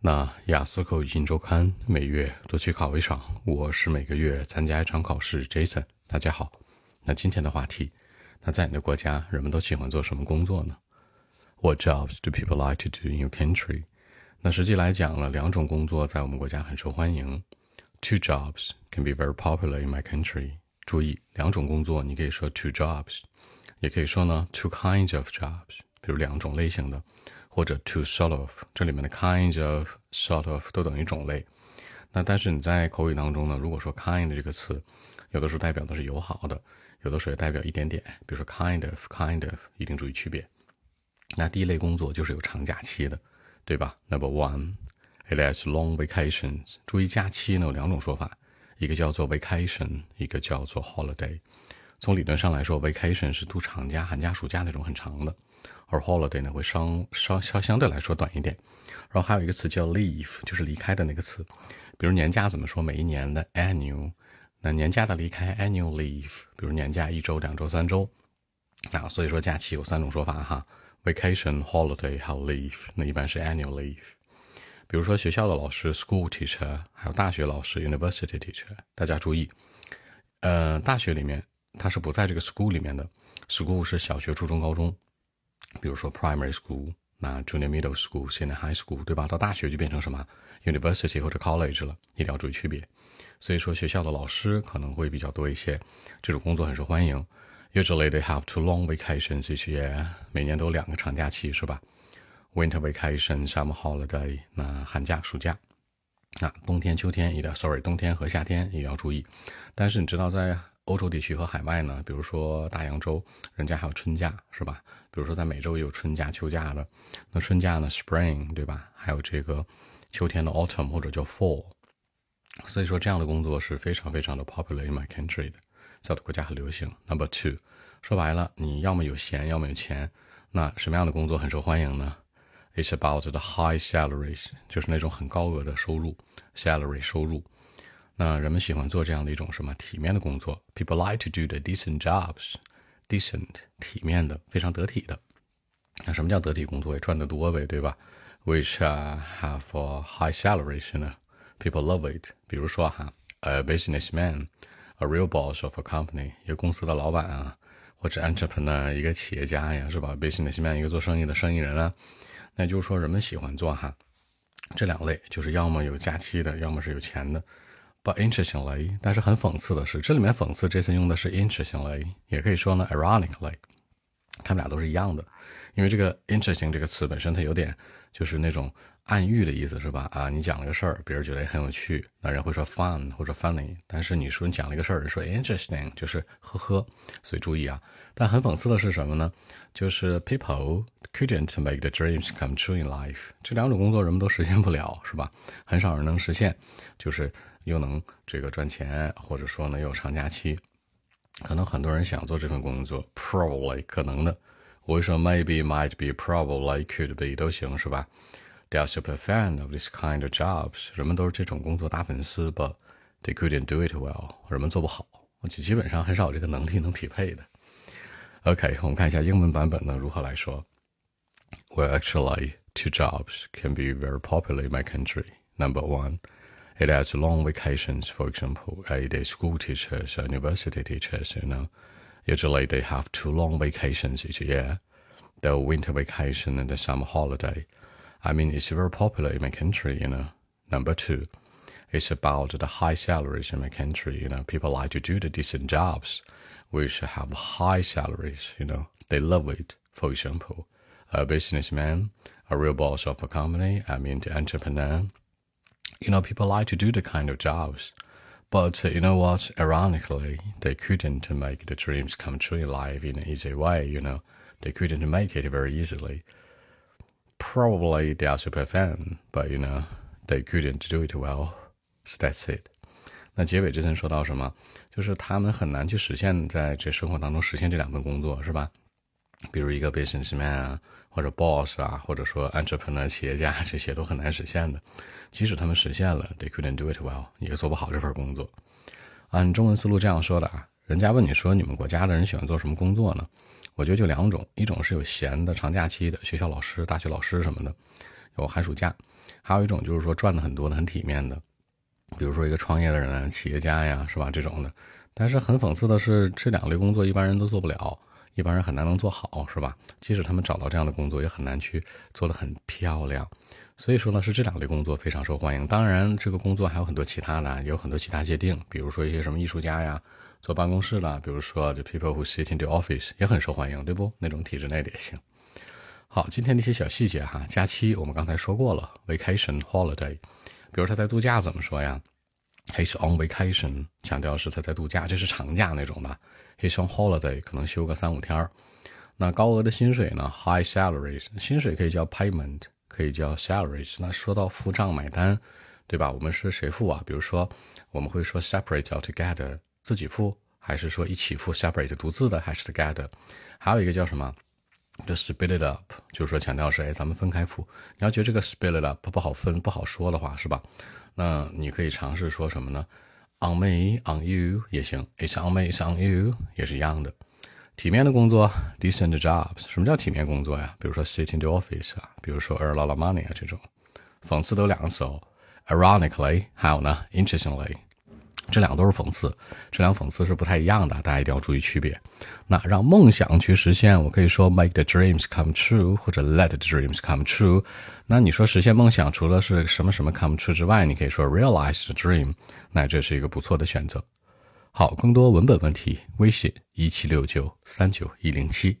那雅思口语新周刊每月都去考一场，我是每个月参加一场考试。Jason，大家好。那今天的话题，那在你的国家，人们都喜欢做什么工作呢？What jobs do people like to do in your country？那实际来讲呢，两种工作在我们国家很受欢迎。Two jobs can be very popular in my country。注意，两种工作你可以说 two jobs，也可以说呢 two kinds of jobs，比如两种类型的。或者 to sort of，这里面的 kind of、sort of 都等于种类。那但是你在口语当中呢，如果说 kind 这个词，有的时候代表的是友好的，有的时候也代表一点点。比如说 kind of、kind of，一定注意区别。那第一类工作就是有长假期的，对吧？Number one，it has long vacations。注意假期呢有两种说法，一个叫做 vacation，一个叫做 holiday。从理论上来说，vacation 是度长假、寒假、暑假那种很长的。而 holiday 呢会稍稍稍相对来说短一点，然后还有一个词叫 leave，就是离开的那个词。比如年假怎么说？每一年的 annual，那年假的离开 annual leave。比如年假一周、两周、三周。啊，所以说假期有三种说法哈：vacation、holiday 还有 leave。那一般是 annual leave。比如说学校的老师 school teacher，还有大学老师 university teacher。大家注意，呃，大学里面它是不在这个 school 里面的，school 是小学、初中、高中。比如说 primary school，那 junior middle school，现在 high school，对吧？到大学就变成什么 university 或者 college 了，一定要注意区别。所以说学校的老师可能会比较多一些，这种工作很受欢迎。Usually they have two long vacations each year，每年都两个长假期，是吧？Winter vacation, summer holiday，那寒假、暑假。那冬天、秋天一定要，sorry，冬天和夏天也要注意。但是你知道在欧洲地区和海外呢，比如说大洋洲，人家还有春假，是吧？比如说在美洲也有春假、秋假的。那春假呢，spring，对吧？还有这个秋天的 autumn 或者叫 fall。所以说这样的工作是非常非常的 popular in my country 的，在我的国家很流行。Number two，说白了，你要么有闲，要么有钱。那什么样的工作很受欢迎呢？It's about the high salaries，就是那种很高额的收入，salary 收入。那人们喜欢做这样的一种什么体面的工作？People like to do the decent jobs. Decent 体面的，非常得体的。那什么叫得体工作？也赚得多呗，对吧？Which have a high salaries 呢？People love it. 比如说哈，a businessman, a real boss of a company，一个公司的老板啊，或者 entrepreneur，一个企业家呀，是吧？Businessman，一个做生意的生意人啊。那就是说，人们喜欢做哈这两类，就是要么有假期的，要么是有钱的。But interestingly，但是很讽刺的是，这里面讽刺这次用的是 interestingly，也可以说呢 ironically，他们俩都是一样的。因为这个 interesting 这个词本身它有点就是那种暗喻的意思，是吧？啊，你讲了个事儿，别人觉得很有趣，那人会说 fun 或者 funny。但是你说你讲了一个事儿，说 interesting 就是呵呵。所以注意啊。但很讽刺的是什么呢？就是 people couldn't make the dreams come true in life。这两种工作人们都实现不了，是吧？很少人能实现，就是。又能这个赚钱，或者说呢又有长假期，可能很多人想做这份工作，probably 可能的，我会说 maybe might be probably could be 都行是吧？They are super fan of this kind of jobs，人们都是这种工作大粉丝，but they couldn't do it well，人们做不好，就基本上很少有这个能力能匹配的。OK，我们看一下英文版本呢如何来说。Well, actually, two jobs can be very popular in my country. Number one. It has long vacations, for example, eight-day school teachers, university teachers, you know. Usually they have two long vacations each year, the winter vacation and the summer holiday. I mean, it's very popular in my country, you know. Number two, it's about the high salaries in my country, you know. People like to do the decent jobs, which have high salaries, you know. They love it. For example, a businessman, a real boss of a company, I mean the entrepreneur, you know, people like to do the kind of jobs. But uh, you know what? Ironically, they couldn't make the dreams come true in life in an easy way. You know, they couldn't make it very easily. Probably they are super fan, but you know, they couldn't do it well. So that's it. 那结尾这层说到什么？就是他们很难去实现在这生活当中实现这两份工作，是吧？ 比如一个 businessman 啊，或者 boss 啊，或者说 entrepreneur 企业家，这些都很难实现的。即使他们实现了，they couldn't do it well，也做不好这份工作。按中文思路这样说的啊，人家问你说你们国家的人喜欢做什么工作呢？我觉得就两种，一种是有闲的长假期的学校老师、大学老师什么的，有寒暑假；还有一种就是说赚的很多的、很体面的，比如说一个创业的人、企业家呀，是吧？这种的。但是很讽刺的是，这两类工作一般人都做不了，一般人很难能做好，是吧？即使他们找到这样的工作，也很难去做得很漂亮。所以说呢，是这两类工作非常受欢迎。当然，这个工作还有很多其他的，有很多其他界定，比如说一些什么艺术家呀，坐办公室的，比如说就 people who sit in the office 也很受欢迎，对不？那种体制内的也行。好，今天的一些小细节哈，假期我们刚才说过了，vacation holiday，比如他在度假怎么说呀？He's on vacation，强调是他在度假，这是长假那种的。He's on holiday，可能休个三五天儿。那高额的薪水呢？High salaries，薪水可以叫 payment，可以叫 salaries。那说到付账买单，对吧？我们是谁付啊？比如说，我们会说 separate altogether，自己付，还是说一起付 separate 独自的，还是 together？还有一个叫什么？就 split it up，就是说强调是哎，咱们分开付。你要觉得这个 split it up 不好分、不好说的话，是吧？那你可以尝试说什么呢？On me, on you 也行。It's on me, it's on you 也是一样的。体面的工作，decent jobs。什么叫体面工作呀？比如说 sit in the office 啊，比如说 earn a lot of money 啊这种。讽刺都两个词哦，ironically，还有呢，interestingly。这两个都是讽刺，这两个讽刺是不太一样的，大家一定要注意区别。那让梦想去实现，我可以说 make the dreams come true，或者 let the dreams come true。那你说实现梦想，除了是什么什么 come true 之外，你可以说 realize the dream，那这是一个不错的选择。好，更多文本问题，微信一七六九三九一零七。